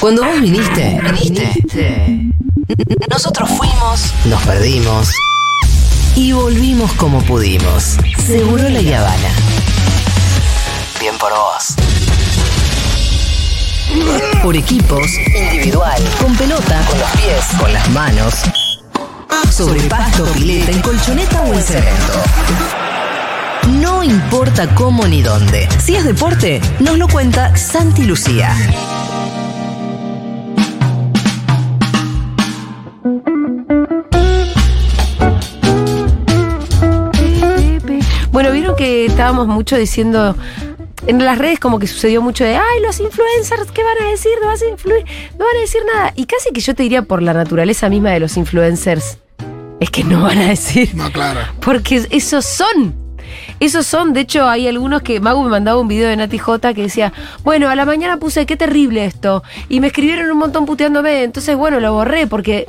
Cuando vos viniste, viniste. Nosotros fuimos, nos perdimos y volvimos como pudimos. Seguro la Habana. Bien por vos. Por equipos, individual, con pelota, con los pies, con las manos, sobre pasto, pileta, en colchoneta o en cemento. No importa cómo ni dónde. Si es deporte, nos lo cuenta Santi Lucía. Que estábamos mucho diciendo en las redes como que sucedió mucho de, ay, los influencers, ¿qué van a decir? No vas a influir, no van a decir nada. Y casi que yo te diría por la naturaleza misma de los influencers, es que no van a decir. No, claro. Porque esos son. Esos son, de hecho, hay algunos que Magu me mandaba un video de Nati J que decía, bueno, a la mañana puse qué terrible esto. Y me escribieron un montón puteándome. Entonces, bueno, lo borré porque.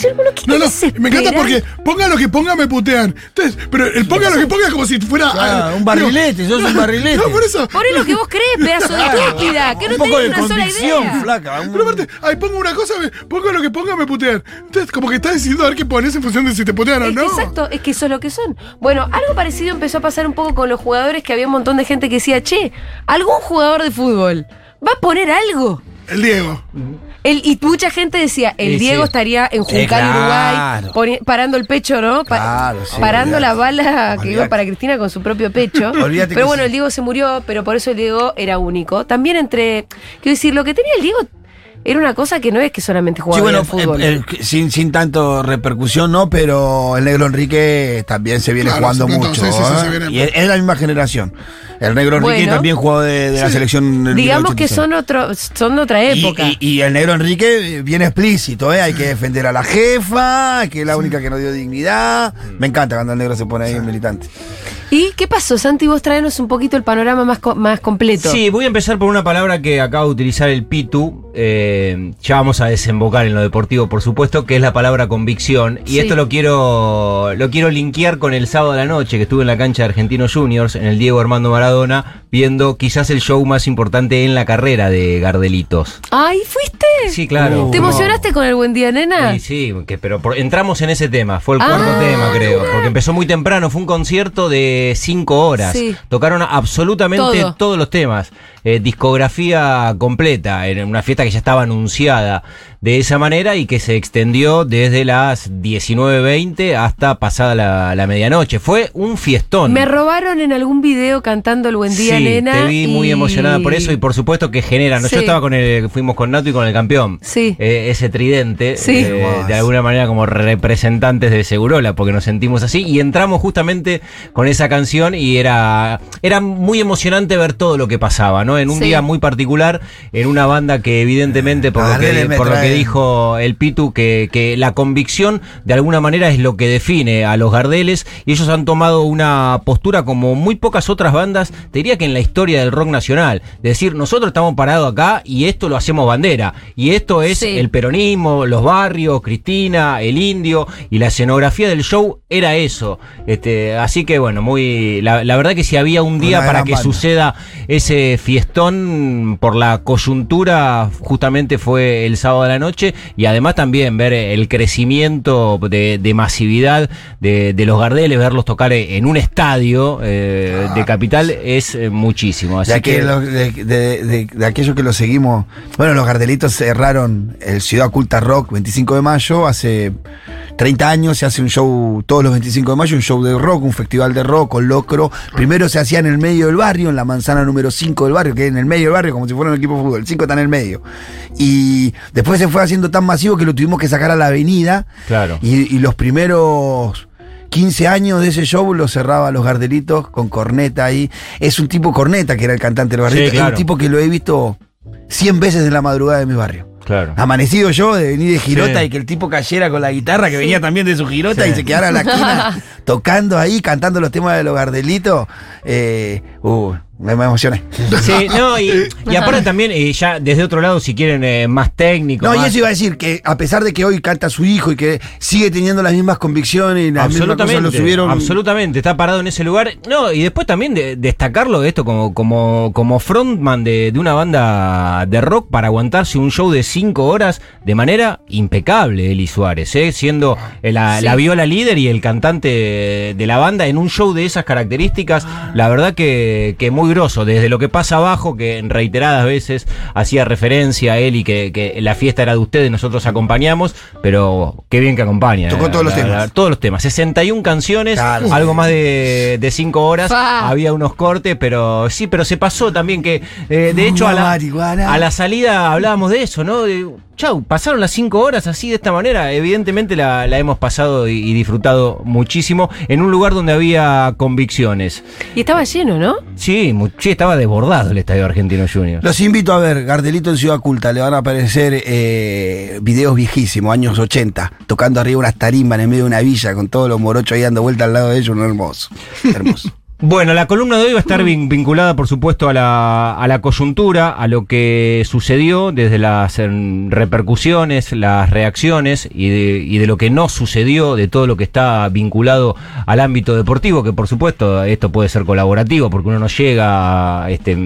¿Qué- bueno, ¿qué No, no, me encanta porque ponga lo que ponga me putean. Entonces, pero el ponga lo que ponga es como si fuera. Ah, un barrilete, digo, sos un barrilete. No, por eso. Poné lo que vos crees, pedazo de estúpida, que no un poco tenés de una sola idea. flaca. un- Pero aparte, ahí pongo una cosa, me- ponga lo que ponga me putean. Entonces, como que estás decidiendo a ver qué pones en función de si te putean o Es no. Exacto, es que eso es lo que son. Bueno, algo parecido empezó a pasar un poco con los jugadores que había un montón de gente que decía, che, algún jugador de fútbol va a poner algo. El Diego. El, y mucha gente decía, el Sí, Diego sí. estaría en Juncal, Eh, claro. Uruguay, poni- parando el pecho, ¿no? Pa- Claro, sí, parando olvidate. la bala que iba Olvidate. para Cristina con su propio pecho. Olvídate pero bueno, sí. el Diego se murió, pero por eso el Diego era único. También entre, quiero decir, lo que tenía el Diego era una cosa que no es que solamente jugaba Sí, bueno, al fútbol. eh, eh, sin, sin tanto repercusión, no, pero el negro Enrique también se viene Claro, jugando mucho. sí, sí, sí, ¿eh? se viene- Y es, es la misma generación. El negro Enrique Bueno. también jugó de, de la selección. del Digamos que 1986. son otro, son de otra Y- época. Y, y el negro Enrique viene explícito, ¿eh? Hay que defender a la jefa, que es la única que nos dio dignidad. Me encanta cuando el negro se pone ahí militante. ¿Y qué pasó, Santi? Vos traenos un poquito el panorama más, co- más completo. Sí, voy a empezar por una palabra que acaba de utilizar el Pitu. Eh, ya vamos a desembocar en lo deportivo, por supuesto, que es la palabra convicción. Y Sí. esto lo quiero, lo quiero linkear con el sábado de la noche, que estuve en la cancha de Argentinos Juniors, en el Diego Armando Maradona, viendo quizás el show más importante en la carrera de Gardelitos. Ay, ¿fuiste? Sí, claro. ¿Te emocionaste con el buen día, nena? Sí, sí, que, pero por- entramos en ese tema, fue el Ah, cuarto tema, creo, porque empezó muy temprano, fue un concierto de cinco horas, Sí. tocaron absolutamente Todo. todos los temas, eh, discografía completa, en una fiesta que ya estaba anunciada de esa manera y que se extendió desde las 19.20 hasta pasada la, la medianoche, fue un fiestón. Me robaron en algún video cantando el buen día, sí, nena. te vi muy emocionada por eso y por supuesto que generan. Sí. Yo estaba con el, fuimos con Nato y con el campeón. Sí. Eh, ese tridente, Sí. eh, de alguna manera como representantes de Segurola, porque nos sentimos así y entramos justamente con esa canción y era, era muy emocionante ver todo lo que pasaba, ¿no? En un Sí. día muy particular, en una banda que evidentemente, por, lo Gardel que, me por lo que dijo el Pitu, que, que la convicción de alguna manera es lo que define a los Gardeles y ellos han tomado una postura como muy pocas otras bandas, te diría que en la historia del rock nacional, de decir, nosotros estamos parados acá y esto lo hacemos bandera, y esto es Sí. el peronismo, los barrios, Cristina, el indio, y la escenografía del show era eso. Este, así que bueno, muy la, la verdad que si había un día Una para que banda. suceda ese fiestón por la coyuntura, justamente fue el sábado de la noche, y además también ver el crecimiento de, de masividad de, de los Gardeles, verlos tocar en un estadio eh, de capital es eh, muchísimo. Así Ya que, de, de- de- de aquellos que lo seguimos, bueno, los Gardelitos cerraron el Ciudad Culta Rock 25 de mayo, hace 30 años se hace un show todos los 25 de mayo, un show de rock, un festival de rock con locro. Primero se hacía en el medio del barrio, en la manzana número 5 del barrio, que es en el medio del barrio, como si fuera un equipo de fútbol, el 5 está en el medio. Y después se fue haciendo tan masivo que lo tuvimos que sacar a la avenida. Claro. Y, y los primeros 15 años de ese show lo cerraba los Gardelitos con corneta ahí. Es un tipo corneta que era el cantante de los Sí, Gardelitos. Es un tipo que lo he visto 100 veces en la madrugada de mi barrio. claro. Amanecido yo de venir de Girota Sí. y que el tipo cayera con la guitarra, que venía también de su Girota y se quedara en la esquina tocando ahí, cantando los temas de los Gardelitos. Eh, uh, Me, me emocioné. Sí, no, y, y aparte también, eh, ya desde otro lado, si quieren eh, más técnico. No, y más- eso iba a decir que a pesar de que hoy canta su hijo y que sigue teniendo las mismas convicciones y las mismas cosas Absolutamente, lo subieron. absolutamente, está parado en ese lugar. No, y después también de- destacarlo de esto como, como, como frontman de, de una banda de rock para aguantarse un show de cinco horas de manera impecable, Eli Suárez, ¿eh? siendo la, la viola líder y el cantante de la banda en un show de esas características, la verdad que, que muy grosso, desde lo que pasa abajo, que en reiteradas veces hacía referencia a él y que, que la fiesta era de ustedes, nosotros acompañamos, pero qué bien que acompaña. Tocó ¿eh? todos los La- la- temas. todos los temas. 61 canciones, Claro. algo más de 5 horas. Fa. Había unos cortes, pero sí, pero se pasó también que, eh, de hecho, a la, a la salida hablábamos de eso, ¿no? De, chau, pasaron las 5 horas así de esta manera. Evidentemente la, la hemos pasado y, y disfrutado muchísimo en un lugar donde había convicciones. Y estaba lleno, ¿no? Sí, sí, estaba desbordado el Estadio Argentino Junior. Los invito a ver Gardelito en Ciudad Culta. Le van a aparecer eh, videos viejísimos, años 80, tocando arriba unas tarimbas en medio de una villa con todos los morochos ahí dando vuelta al lado de ellos. Un hermoso. Hermoso. Bueno, la columna de hoy va a estar vin- vinculada, por supuesto, a la, a la coyuntura, a lo que sucedió desde las em, repercusiones, las reacciones y de, y de lo que no sucedió, de todo lo que está vinculado al ámbito deportivo, que por supuesto esto puede ser colaborativo, porque uno no llega a, este,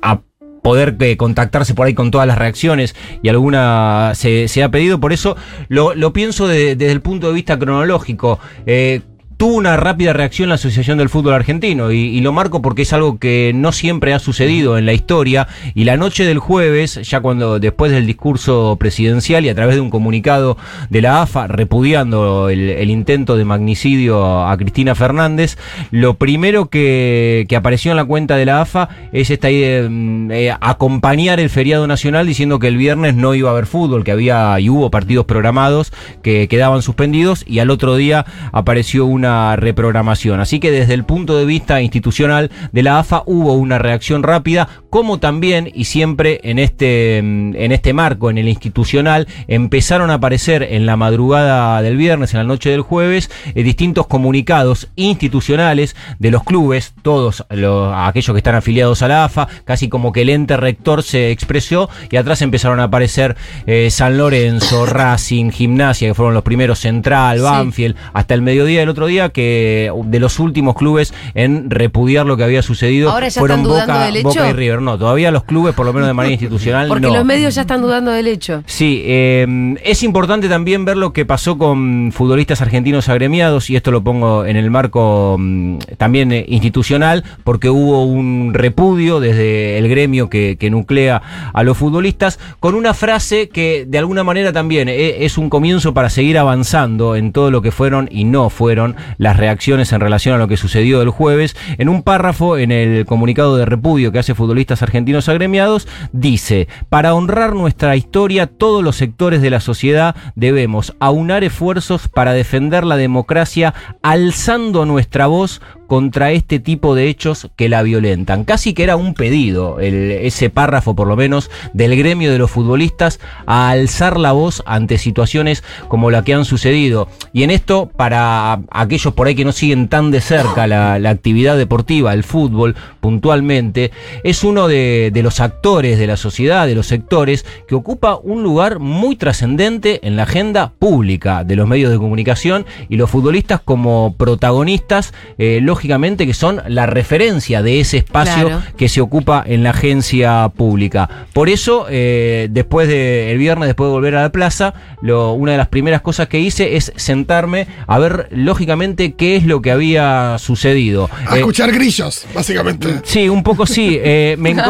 a poder eh, contactarse por ahí con todas las reacciones y alguna se, se ha pedido. Por eso lo, lo pienso de- desde el punto de vista cronológico. Eh, Tuvo una rápida reacción la Asociación del Fútbol Argentino y, lo marco porque es algo que no siempre ha sucedido en la historia y la noche del jueves, ya cuando después del discurso presidencial y a través de un comunicado de la AFA repudiando el, intento de magnicidio a Cristina Fernández, lo primero que, que apareció en la cuenta de la AFA es esta idea de mm, eh, acompañar el feriado nacional diciendo que el viernes no iba a haber fútbol, que había y hubo partidos programados que quedaban suspendidos y al otro día apareció una reprogramación. Así que desde el punto de vista institucional de la AFA hubo una reacción rápida, como también y siempre en este mm, en este marco, en el institucional, empezaron a aparecer en la madrugada del viernes, en la noche del jueves, eh, distintos comunicados institucionales de los clubes, todos los, aquellos que están afiliados a la AFA, casi como que el ente rector se expresó y atrás empezaron a aparecer eh, San Lorenzo, Racing, Gimnasia, que fueron los primeros, Central, Sí. Banfield, hasta el mediodía del otro día, que de los últimos clubes en repudiar lo que había sucedido Ahora ya fueron están dudando Boca, del Boca y hecho. River. No, todavía los clubes, por lo menos de manera institucional, Porque no. los medios ya están dudando del hecho. Sí, eh, es importante también ver lo que pasó con futbolistas argentinos agremiados, y esto lo pongo en el marco mm, también eh, institucional, porque hubo un repudio desde el gremio que, que nuclea a los futbolistas, con una frase que de alguna manera también eh, es un comienzo para seguir avanzando en todo lo que fueron y no fueron las reacciones en relación a lo que sucedió el jueves. En un párrafo en el comunicado de repudio que hace futbolistas argentinos agremiados, dice, para honrar nuestra historia, todos los sectores de la sociedad debemos aunar esfuerzos para defender la democracia, alzando nuestra voz contra este tipo de hechos que la violentan. Casi que era un pedido, el- ese párrafo por lo menos, del gremio de los futbolistas a alzar la voz ante situaciones como la que han sucedido. Y en esto, para aquellos por ahí que no siguen tan de cerca la, la actividad deportiva, el fútbol puntualmente, es uno de, de los actores de la sociedad, de los sectores, que ocupa un lugar muy trascendente en la agenda pública de los medios de comunicación y los futbolistas como protagonistas, eh, lógicamente que son la referencia de ese espacio Claro. que se ocupa en la agencia pública. Por eso, eh, después de el viernes, después de volver a la plaza, lo- una de las primeras cosas que hice es sentarme a ver, lógicamente, qué es lo que había sucedido. A Eh, escuchar grillos, básicamente. Sí, un poco sí. Eh, me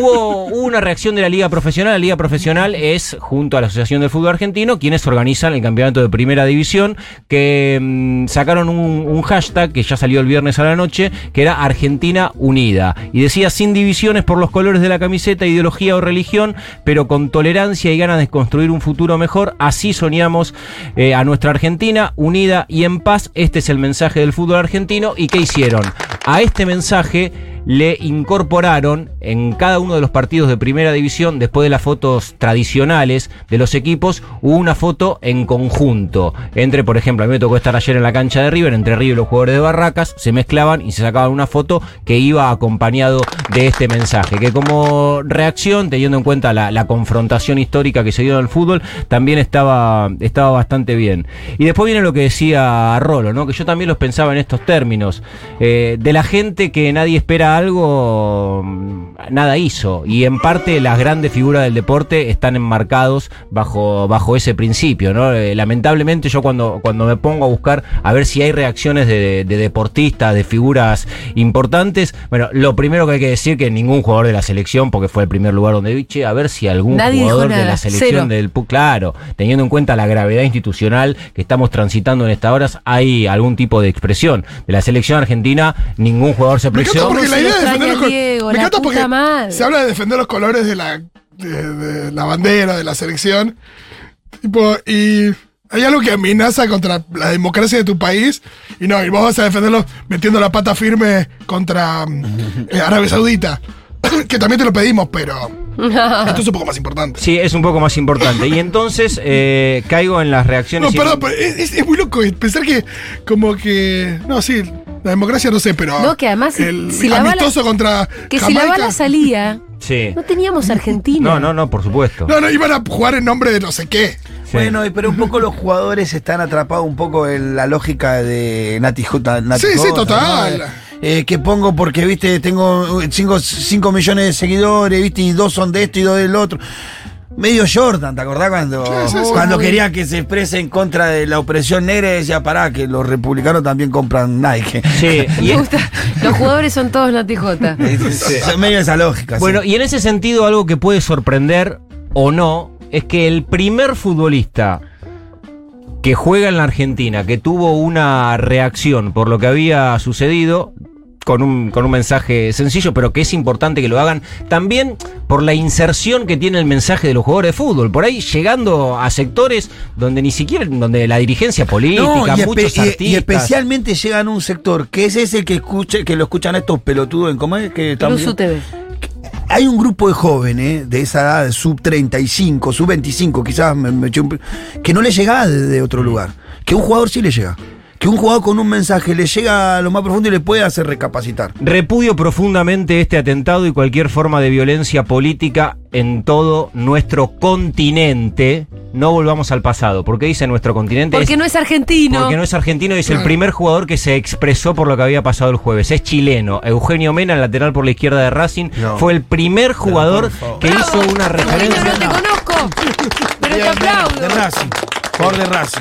hubo, hubo una reacción de la Liga Profesional. La Liga Profesional es, junto a la Asociación del Fútbol Argentino, quienes organizan el campeonato de Primera División, que mm, sacaron un, un hashtag que ya salió el viernes a la noche, que era Argentina Unida. Y decía, sin divisiones por los colores de la camiseta, ideología o religión, pero con tolerancia y ganas de construir un futuro mejor, así soñamos eh, a nuestra Argentina unida y en paz. Este es el mensaje del fútbol argentino. ¿Y qué hicieron? A este mensaje le incorporaron en cada uno de los partidos de primera división, después de las fotos tradicionales de los equipos, una foto en conjunto. Entre, por ejemplo, a mí me tocó estar ayer en la cancha de River, entre River y los jugadores de Barracas, se mezclaban y se sacaban una foto que iba acompañado de este mensaje. Que como reacción, teniendo en cuenta la, la confrontación histórica que se dio en el fútbol, también estaba, estaba bastante bien. Y después viene lo que decía Rolo, ¿no? Que yo también los pensaba en estos términos. Eh, de la gente que nadie espera algo, nada hizo. Y en parte las grandes figuras del deporte están enmarcados bajo, bajo ese principio, ¿no? Eh, lamentablemente yo cuando, cuando me pongo a buscar a ver si hay reacciones de, de deportistas, de figuras importantes, bueno, lo primero que hay que decir que ningún jugador de la selección, porque fue el primer lugar donde vi, che, a ver si algún Nadie jugador de la selección cero. del PU, claro, teniendo en cuenta la gravedad institucional que estamos transitando en estas horas, hay algún tipo de expresión. De la selección argentina, ningún jugador se Me encanta expresó. porque la se idea lo de defender extraña los col- Diego, Me encanta porque madre. se habla de defender los colores de la, de, de la bandera, de la selección. Tipo, y hay algo que amenaza contra la democracia de tu país. Y no, y vos vas a defenderlo metiendo la pata firme contra eh, Arabia Saudita. que también te lo pedimos, pero esto es un poco más importante. Sí, es un poco más importante. Y entonces eh, caigo en las reacciones. No, y- perdón, pero es, es- es muy loco pensar que, como que. No, sí, la democracia no sé, pero. No, que además, El si la amistoso bala- contra. Que si la bala salía, Sí. no teníamos Argentina. No, no, no, por supuesto. No, no, iban a jugar en nombre de no sé qué. Sí. Bueno, pero un poco los jugadores están atrapados un poco en la lógica de Nati J. Nati Sí, sí, total. ¿no? Eh, eh, que pongo porque, viste, tengo 5 millones de seguidores, viste, y dos son de esto y dos del otro. Medio Jordan, ¿te acordás cuando, Sí, sí, sí. cuando quería que se exprese en contra de la opresión negra y decía, pará, que los republicanos también compran Nike? Sí, y Me gusta. Los jugadores son todos Nati J. Es medio esa lógica. sí. Bueno, y en ese sentido, algo que puede sorprender o no es que el primer futbolista que juega en la Argentina, que tuvo una reacción por lo que había sucedido, con un, con un mensaje sencillo, pero que es importante que lo hagan, también por la inserción que tiene el mensaje de los jugadores de fútbol, por ahí llegando a sectores donde ni siquiera, donde la dirigencia política, No, y, muchos y- artistas... y especialmente llegan a un sector que es ese que escucha, que lo escuchan estos pelotudos en cómo es que Luzu TV. hay un grupo de jóvenes de esa edad, sub 35, sub 25, quizás me, me eché un pe- que no le llegaba de, de otro lugar. Que un jugador sí le llega. Que un jugador con un mensaje le llega a lo más profundo y le puede hacer recapacitar. Repudio profundamente este atentado y cualquier forma de violencia política en todo nuestro continente. No volvamos al pasado. ¿Por qué dice nuestro continente? Porque Es- no es argentino. porque no es argentino y es el primer jugador que se expresó por lo que había pasado el jueves. Es chileno. Eugenio Mena, el lateral por la izquierda de Racing, No. fue el primer jugador que hizo una Eugenio, referencia. no te conozco. Pero te Bien, De aplaudo. Racing. Jugador de Racing.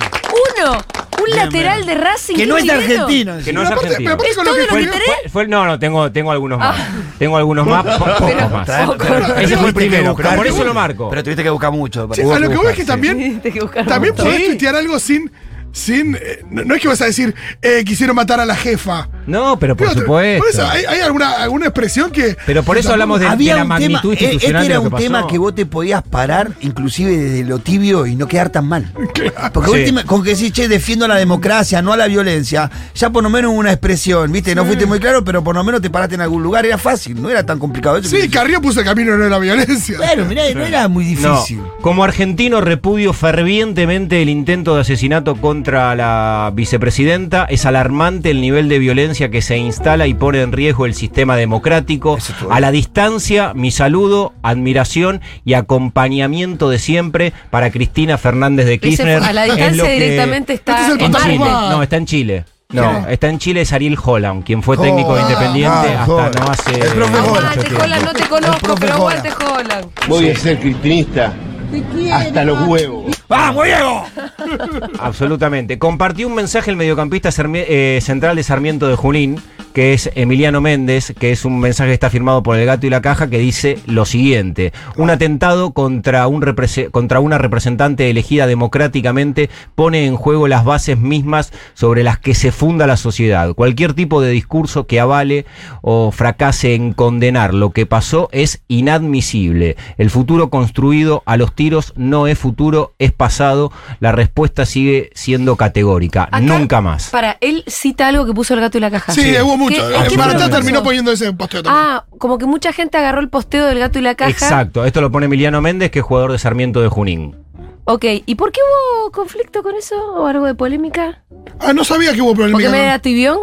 Uno. Un Bien, lateral bien. de Racing. Que no es de chileno. argentino. Que no es argentino. ¿Es lo todo que lo? Fue- fue- no, no, tengo, tengo algunos más. Ah. Tengo algunos más, po- pocos Pero- más. Poco. Ese fue el primero, buscar, pero por eso lo marco. Pero tuviste que buscar mucho. Sí, a lo que voy es que sí. también, también podés tuitear algo sin. Sin eh, no, no es que vas a decir, eh, quisieron matar a la jefa. No, pero por Digo, supuesto. Por eso, hay, hay alguna, alguna expresión que. Pero por eso hablamos de, Había de la un tema, magnitud eh, este institucional era de lo un que pasó. tema que vos te podías parar, inclusive desde lo tibio, y no quedar tan mal. Porque Sí. última- con que decís, che, defiendo la democracia, no a la violencia, ya por lo menos hubo una expresión, ¿viste? No fuiste muy claro, pero por lo menos te paraste en algún lugar, era fácil, no era tan complicado. Eso Sí, Carrillo puso el camino no de la violencia. Claro, mirá, no era muy No, difícil. como argentino repudio fervientemente el intento de asesinato contra la vicepresidenta. Es alarmante el nivel de violencia que se instala y pone en riesgo el sistema democrático. A la distancia, mi saludo, admiración y acompañamiento de siempre para Cristina Fernández de Kirchner. a la Es distancia que- directamente está Este es el En Chile. No, está en Chile. No, ¿Qué? está en Chile es Ariel Holland, quien fue técnico de Joda, Independiente ah, hasta no hace. El profe mucho Holland. Aguante, tiempo. Holland, no te conozco, pero aguante Holland. Voy a ser cristinista hasta los huevos. ¡Vamos, Diego! Absolutamente. Compartió un mensaje el mediocampista eh, central de Sarmiento de Junín, que es Emiliano Méndez, que es un mensaje que está firmado por el gato y la caja, que dice lo siguiente: un atentado contra, un represe- contra una representante elegida democráticamente pone en juego las bases mismas sobre las que se funda la sociedad. Cualquier tipo de discurso que avale o fracase en condenar lo que pasó es inadmisible. El futuro construido a los tiros no es futuro, es pasado. La respuesta sigue siendo categórica. Acá- Nunca más. Para, él cita algo que puso el gato y la caja. Sí, hubo mucho. pasó. terminó poniendo ese posteo también. Ah, como que mucha gente agarró el posteo del gato y la caja. Exacto, esto lo pone Emiliano Méndez, que es jugador de Sarmiento de Junín. Ok, ¿y por qué hubo conflicto con eso o algo de polémica? Ah, no sabía que hubo ¿Porque polémica. me con- era tibión?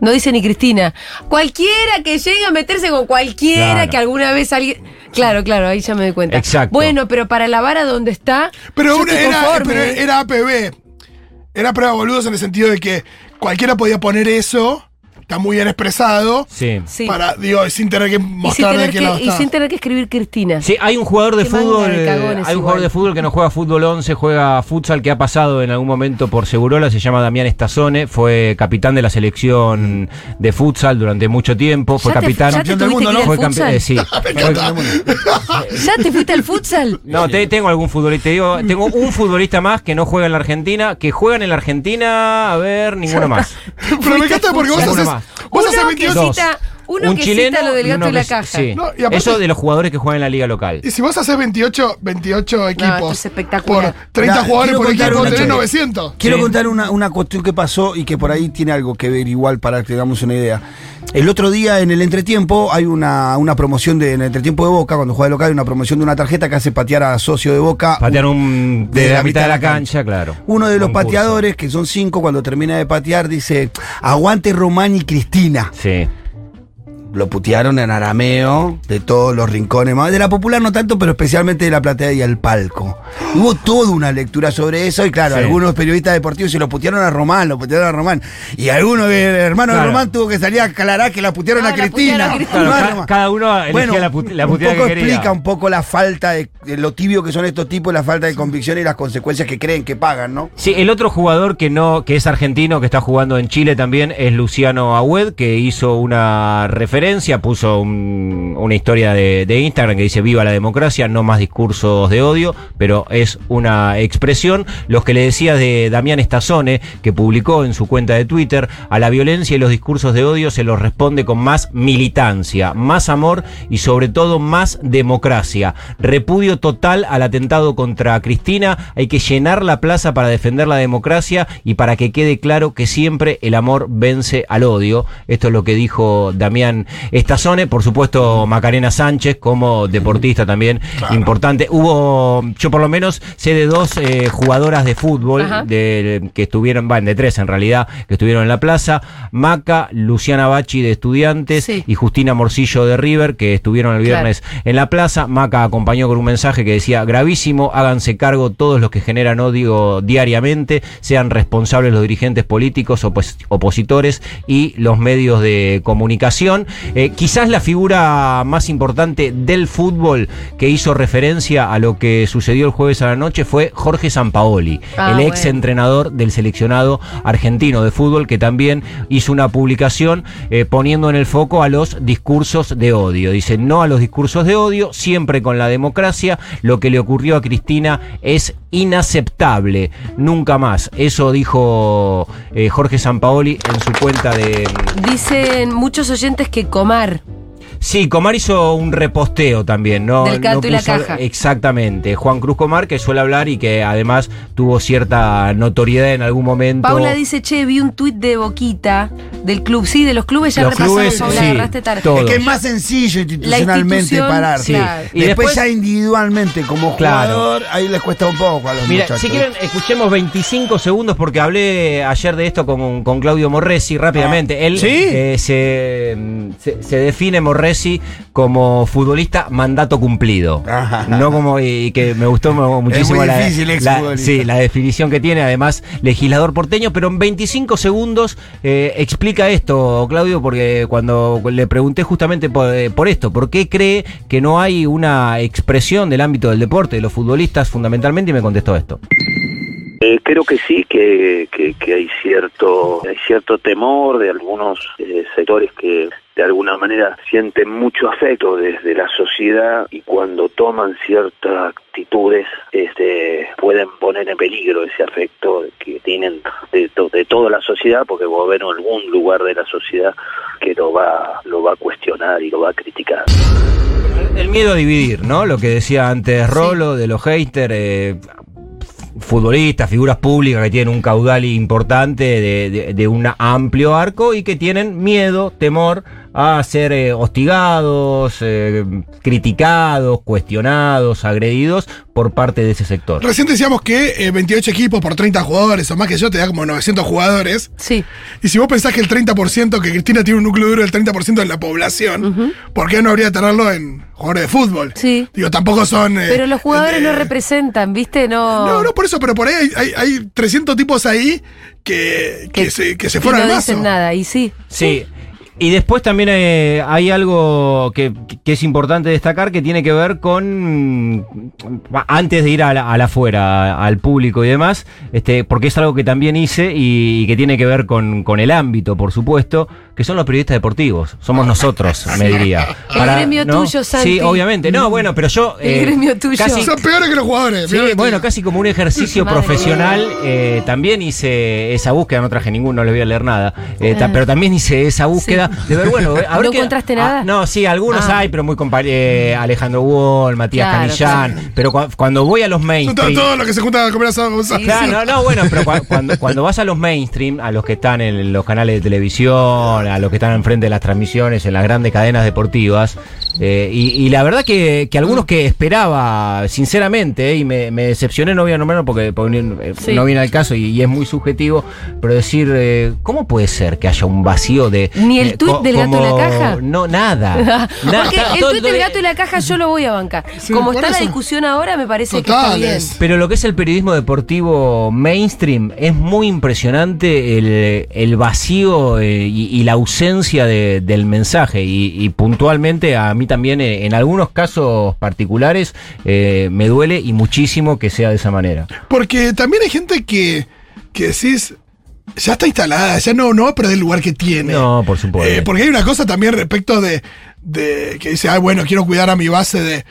No dice ni Cristina. Cualquiera que llegue a meterse con cualquiera Claro. que alguna vez alguien. Claro, claro, ahí ya me doy cuenta. Exacto. Bueno, pero para la vara donde está. Pero, yo una- estoy era, pero era APB. Era prueba boludos en el sentido de que cualquiera podía poner eso, está muy bien expresado, Sí. Sí. para, digo, sin tener que mostrar de qué y sin tener que escribir Cristina. Sí, hay un jugador de fútbol, de eh, hay un jugador de fútbol que no juega fútbol 11, juega futsal que ha pasado en algún momento por Segurola, se llama Damián Estazone, fue capitán de la selección de futsal durante mucho tiempo, fue capitán ya te Campeón del mundo, ¿no? fue eh, sí. ¿Ya te fuiste al futsal? No, te- tengo algún futbolista, digo, tengo un futbolista más que no juega en la Argentina, que juegan en la Argentina, a ver, ninguno más. Pero me encanta porque vos haces, más. vos Uno haces que 28. Dos. cita, uno un que chileno cita lo del y gato uno y la que- caja. sí. No, y aparte- Eso de los jugadores que juegan en la liga local. Y si vos haces 28, 28 esto equipos es espectacular. por 30 Pará, jugadores por equipo, tenés chévere. 900. Quiero Sí. contar una, una cuestión que pasó y que por ahí tiene algo que ver igual para que tengamos una idea. El otro día en el entretiempo hay una, una promoción de, en el entretiempo de Boca, cuando juega de local, hay una promoción de una tarjeta que hace patear a socio de Boca. Patear un, de, la, mitad de la cancha, claro. Uno de los Concurso. pateadores, que son cinco, cuando termina de patear, dice, aguante Román y Cristina. Sí. Lo putearon en arameo, de todos los rincones, más de la popular no tanto, pero especialmente de la platea y el palco. Hubo toda una lectura sobre eso, y claro, Sí. algunos periodistas deportivos se lo putearon a Román, lo putearon a Román. Y alguno, el hermano de Claro. Román, tuvo que salir a aclarar que la putearon Ah, a la Cristina. putearon a Cristina. Claro, cada uno elegía Bueno, la, pute- la un puteada poco que quería. explica un poco la falta de, de lo tibio que son estos tipos, la falta de convicción y las consecuencias que creen que pagan, ¿no? Sí, el otro jugador que no, que es argentino, que está jugando en Chile también, es Luciano Agüed, que hizo una referencia, puso un- una historia de, Instagram que dice viva la democracia, no más discursos de odio, pero es una expresión. Los que le decía de Damián Estazone, que publicó en su cuenta de Twitter, a la violencia y los discursos de odio se los responde con más militancia, más amor y sobre todo más democracia. Repudio total al atentado contra Cristina. Hay que llenar la plaza para defender la democracia y para que quede claro que siempre el amor vence al odio. Esto es lo que dijo Damián Estazone. Por supuesto, Macarena Sánchez como deportista también importante. Hubo, yo por lo menos sé de dos eh, jugadoras de fútbol de, que estuvieron, van de tres en realidad, que estuvieron en la plaza. Maca, Luciana Bachi de Estudiantes Sí. y Justina Morcillo de River, que estuvieron el viernes en la plaza. Maca acompañó con un mensaje que decía, gravísimo, háganse cargo todos los que generan odio diariamente, sean responsables los dirigentes políticos, opos- opositores y los medios de comunicación. Eh, quizás la figura más importante del fútbol que hizo referencia a lo que sucedió el jueves a la noche fue Jorge Sampaoli, Ah, el ex bueno. entrenador del seleccionado argentino de fútbol que también hizo una publicación eh, poniendo en el foco a los discursos de odio. Dice no a los discursos de odio, siempre con la democracia. Lo que le ocurrió a Cristina es inaceptable, nunca más. Eso dijo eh, Jorge Sampaoli en su cuenta de... Dicen muchos oyentes que Comar. Sí, Comar hizo un reposteo también, ¿no? Del no y la caja. Exactamente. Juan Cruz Comar, que suele hablar y que además tuvo cierta notoriedad en algún momento. Paula dice, che, vi un tuit de Boquita, del club. Sí, de los clubes ya Los repasaron, clubes, Paula, sí, agarraste tarde. todo. Es que es más sencillo institucionalmente institución, parar. sí. Claro. Y después, después- ya individualmente como Claro. jugador, ahí les cuesta un poco a los Mira, muchachos. si quieren, escuchemos 25 segundos porque hablé ayer de esto con, con Claudio Morresi rápidamente. Él ¿Sí? eh, se, se, se define Morresi como futbolista mandato cumplido. Ajá. No como, y que me gustó muchísimo muy la, difícil, ex la- futbolista. sí, la definición que tiene, además, legislador porteño, pero en 25 segundos eh, explica esto, Claudio, porque cuando le pregunté justamente por, eh, por esto, ¿por qué cree que no hay una expresión del ámbito del deporte, de los futbolistas fundamentalmente? Y me contestó esto. Eh, creo que sí, que, que, que hay cierto hay cierto temor de algunos eh, sectores que de alguna manera sienten mucho afecto desde la sociedad y cuando toman ciertas actitudes este, pueden poner en peligro ese afecto que tienen de, to- de toda la sociedad porque va a haber algún lugar de la sociedad que lo va lo va a cuestionar y lo va a criticar. El miedo a dividir, ¿no? Lo que decía antes Rolo, de los haters. eh, futbolistas, figuras públicas que tienen un caudal importante de, de- de un amplio arco y que tienen miedo, temor a ser eh, hostigados, eh, criticados, cuestionados, agredidos por parte de ese sector. Recién decíamos que eh, 28 equipos por 30 jugadores o más que yo te da como 900 jugadores. Sí. Y si vos pensás que el 30%, que Cristina tiene un núcleo duro del 30% de la población, ¿por qué no habría que tenerlo en jugadores de fútbol? Sí. Digo, tampoco son. eh, Pero los jugadores eh, no representan, ¿viste? No. No, no por eso, pero por ahí hay, hay, hay 300 tipos ahí que, que, se, que se y fueron no al dicen nada, y sí. Sí. Y después también eh, hay algo que, que es importante destacar que tiene que ver con, antes de ir a la, a la afuera, al público y demás, este, porque es algo que también hice y, y que tiene que ver con, con el ámbito, por supuesto, que son los periodistas deportivos. Somos nosotros, me diría. El gremio tuyo, Santi. Sí, obviamente. No, bueno, pero yo... El eh, gremio tuyo. casi- Son peores que los jugadores. Sí, lo bueno, casi como un ejercicio Madre profesional. eh, también hice esa búsqueda, no traje ninguno, no les voy a leer nada. eh, ta- pero también hice esa búsqueda de ver, bueno, a ver ¿No qué- encontraste ah, nada? no, sí, algunos Ah. hay, pero muy compa- eh, Alejandro Wall, Matías Claro, Canillán. claro. Pero cua- cuando voy a los mainstream. todos todo los que se juntan a comer asado. Claro, no, no, bueno, pero cua- cuando, cuando vas a los mainstream, a los que están en los canales de televisión, a los que están enfrente de las transmisiones, en las grandes cadenas deportivas, eh, y, y la verdad que, que algunos que esperaba, sinceramente, eh, y me, me decepcioné, no voy a nombrarlo porque, porque eh, Sí. no viene al caso y, y es muy subjetivo, pero decir, eh, ¿cómo puede ser que haya un vacío de... ¿Ni el eh, tuit del gato y la como- caja? No, nada. Na- Porque el tuit del gato y la caja yo lo voy a bancar. Sí, Como está la discusión ahora, me parece que está bien. Totales. Pero lo que es el periodismo deportivo mainstream es muy impresionante el, el vacío eh, y, y la ausencia de- del mensaje. Y, y puntualmente a mí también, eh, en algunos casos particulares, eh, me duele y muchísimo que sea de esa manera. Porque también hay gente que, que decís, ya está instalada, ya no, no va a perder el lugar que tiene. No, por supuesto. Eh, porque hay una cosa también respecto de, de que dice, ah, bueno, quiero cuidar a mi base de.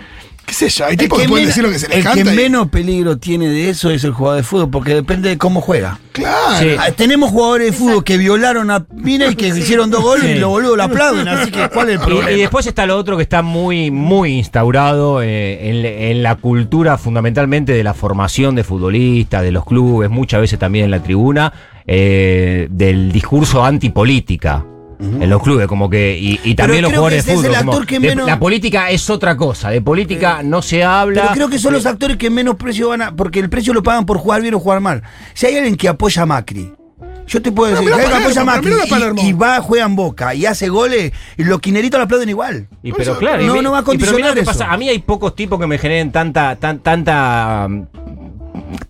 ¿Qué sé yo? Hay tipos que, pueden menos- decir lo que se les el canta. que y- menos peligro tiene de eso es el jugador de fútbol, porque depende de cómo juega. Claro. Sí. Ah, Tenemos jugadores de fútbol que violaron a Mina y que hicieron dos goles Sí. y los boludos lo aplauden, así que ¿cuál es el problema? Y, y después está lo otro que está muy, muy instaurado eh, en, en la cultura fundamentalmente de la formación de futbolistas, de los clubes, muchas veces también en la tribuna, eh, del discurso antipolítica. En los clubes, como que. Y, y también los creo jugadores que de ese es fútbol. el como actor que de- menos- La política es otra cosa. De política no se habla. Pero creo que son los actores que menos precio van a. Porque el precio lo pagan por jugar bien o jugar mal. Si hay alguien que apoya a Macri. Yo te puedo No, decir, si alguien que apoya a Palermo, Macri Palermo. y, y va, juega en boca y hace goles, y los quineritos lo aplauden igual. Y pero claro, y no- no va a y pero condicionar lo que eso. pasa, A mí hay pocos tipos que me generen tanta, tan, tanta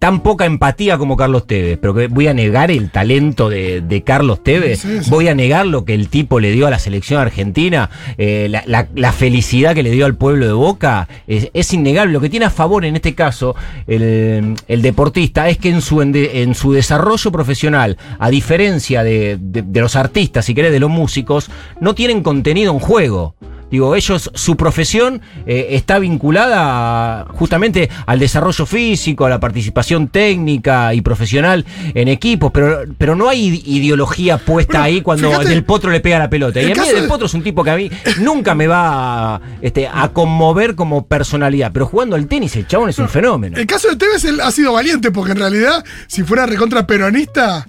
tan poca empatía como Carlos Tevez, pero que voy a negar el talento de, de Carlos Tevez, Sí, sí. voy a negar lo que el tipo le dio a la selección argentina, eh, la, la- la felicidad que le dio al pueblo de Boca, es, es innegable. Lo que tiene a favor en este caso el, el deportista es que en su, en su desarrollo profesional, a diferencia de, de- de los artistas, si querés, de los músicos, no tienen contenido en juego. Digo, ellos, su profesión eh, está vinculada a- justamente al desarrollo físico, a la participación técnica y profesional en equipos, pero, pero no hay ide- ideología puesta Bueno, ahí cuando fíjate, Del Potro le pega la pelota. Y el a mí Del de- Potro es un tipo que a mí nunca me va a, este, a conmover como personalidad, pero jugando al tenis el chabón es un fenómeno. El caso de Tevez él ha sido valiente, porque en realidad, si fuera recontra peronista,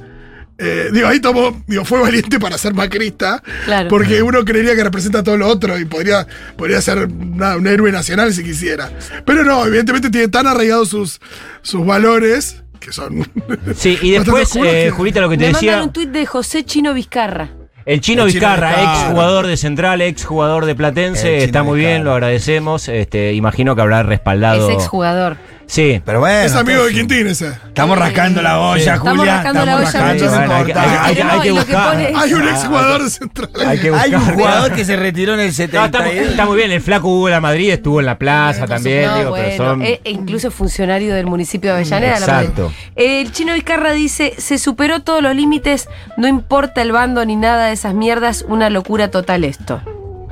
eh, digo, ahí tomó, digo, fue valiente para ser macrista, Claro. porque uno creería que representa todo lo otro y podría, podría ser nada, un héroe nacional si quisiera. Pero no, evidentemente tiene tan arraigados sus, sus valores, que son... Sí, y después, eh, que- Julita, lo que te Me decía. un tuit de José Chino Vizcarra. El Chino El Chino Vizcarra, Vizcarra. ex jugador de Central, ex jugador de Platense, está muy bien, lo agradecemos. Este, imagino que habrá respaldado. Es exjugador. Sí. Pero bueno. es amigo de Quintín ese. Estamos rascando la olla, Sí. Estamos Julia. rascando la olla, rascando, no Bueno, hay que- importa. hay que- hay que No, y lo que buscar. pone- Hay un Ah, ex jugador de Central. Hay que Hay un buscar. jugador que se retiró en el No, 70. está, mu- está muy bien, el flaco Hugo de la Madrid estuvo en la plaza también, No, digo, bueno, pero son. e- e incluso funcionario del municipio de Avellaneda. la Exacto. El chino Vizcarra dice, se superó todos los límites, no importa el bando ni nada de esas mierdas, una locura total esto.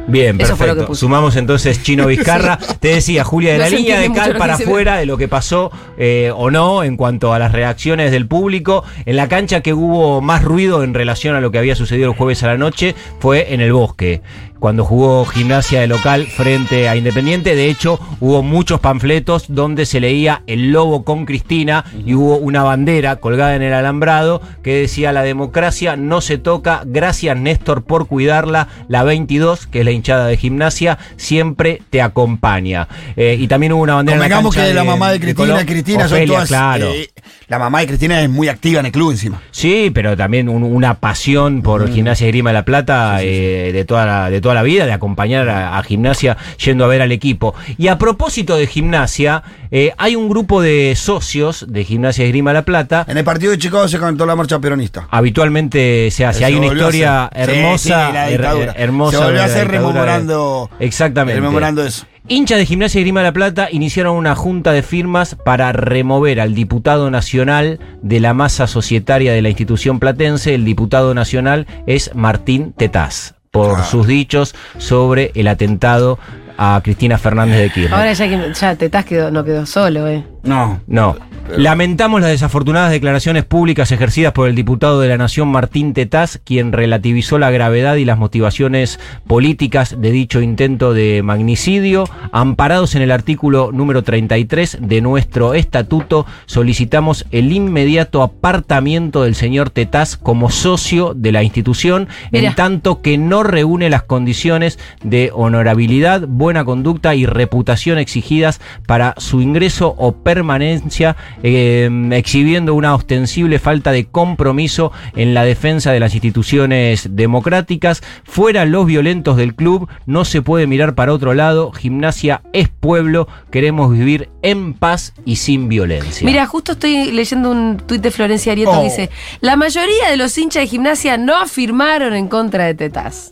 Bien, Eso perfecto. Sumamos entonces Chino Vizcarra. Te decía, Julia, de No la línea de cal para afuera de lo que pasó eh, o no en cuanto a las reacciones del público. En la cancha que hubo más ruido en relación a lo que había sucedido el jueves a la noche fue en el bosque. Cuando jugó gimnasia de local frente a Independiente. De hecho, hubo muchos panfletos donde se leía el lobo con Cristina y hubo una bandera colgada en el alambrado que decía la democracia no se toca, gracias Néstor por cuidarla, la 22, que es la hinchada de gimnasia, siempre te acompaña. Eh, y también hubo una bandera Convengamos que la mamá de Cristina, Colón. Cristina son Ofelia, todas. claro. eh, la mamá de Cristina es muy activa en el club encima. Sí, pero también un- una pasión por Gimnasia Grima de la Plata eh, de, toda la, de toda la vida, de acompañar a, a Gimnasia yendo a ver al equipo. Y a propósito de Gimnasia, eh, hay un grupo de socios de Gimnasia Grima de la Plata. En el partido de Chicago se cantó la marcha peronista. Habitualmente se hace. Hay una historia. Sí, hermosa. sí, her- dictadura. hermosa Se volvió a hacer rememorando. Exactamente. Rememorando eso. Hinchas de Gimnasia y Grima de la Plata iniciaron una junta de firmas para remover al diputado nacional de la masa societaria de la institución platense. El diputado nacional es Martín Tetaz, por Ah. sus dichos sobre el atentado a Cristina Fernández de Kirchner. Ahora ya que ya Tetaz quedó, no quedó solo, ¿eh? No. No. Lamentamos las desafortunadas declaraciones públicas ejercidas por el diputado de la Nación Martín Tetaz, quien relativizó la gravedad y las motivaciones políticas de dicho intento de magnicidio. Amparados en el artículo número 33 de nuestro estatuto, solicitamos el inmediato apartamiento del señor Tetaz como socio de la institución, Mira. en tanto que no reúne las condiciones de honorabilidad, buena conducta y reputación exigidas para su ingreso o permanencia, eh, exhibiendo una ostensible falta de compromiso en la defensa de las instituciones democráticas. Fuera los violentos del club, no se puede mirar para otro lado. Gimnasia es pueblo, queremos vivir en paz y sin violencia. Mira, justo estoy leyendo un tuit de Florencia Arieto Oh. que dice: La mayoría de los hinchas de gimnasia no firmaron en contra de Tetaz.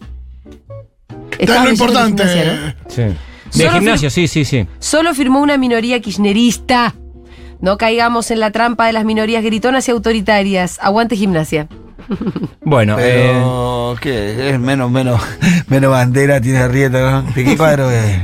Es lo importante. Gimnasia, ¿no? Sí. De Solo gimnasia, sí, sí, sí. Solo firmó una minoría kirchnerista. No caigamos en la trampa de las minorías gritonas y autoritarias. Aguante gimnasia. Bueno, eh, ¿qué? Es menos, menos, menos bandera, tiene rieta, ¿no? ¿De qué cuadro es?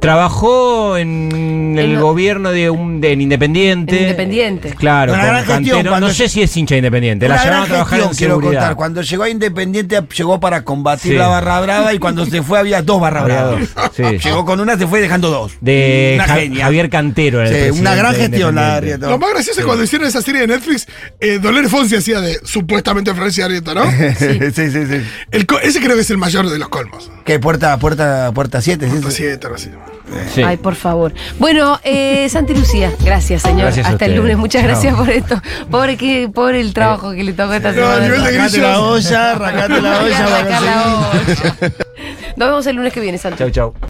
Trabajó en el En- gobierno de un de en Independiente. En Independiente. Claro, Una gran gestión, No sé si es hincha de Independiente. La Una llevaron a gran trabajar gestión, en quiero seguridad. contar. Cuando llegó a Independiente, llegó para combatir Sí. la barra brava y cuando se fue había dos barra bravas. sí. Llegó con una, se fue dejando dos. De Una Ja- genia. Javier Cantero. era el Sí, presidente una gran gestión la. Arrieta. Lo más gracioso es cuando hicieron esa serie de Netflix, eh, Doler Fonsi hacía de supuestamente Florencia Arieta, ¿no? sí, sí, sí. El ese creo que es el mayor de los colmos. ¿Qué? Puerta, puerta, puerta 7, sí. Puerta sí. Sí. Ay, por favor. Bueno, eh, Santi Lucía, gracias, señor. Gracias Hasta el lunes. Muchas Chao. gracias por esto. Pobre que, pobre el trabajo que le tocó esta No, a semana. nivel de Arrancate la olla, arrancate la olla. Nos vemos el lunes que viene, Santi. Chau, chau.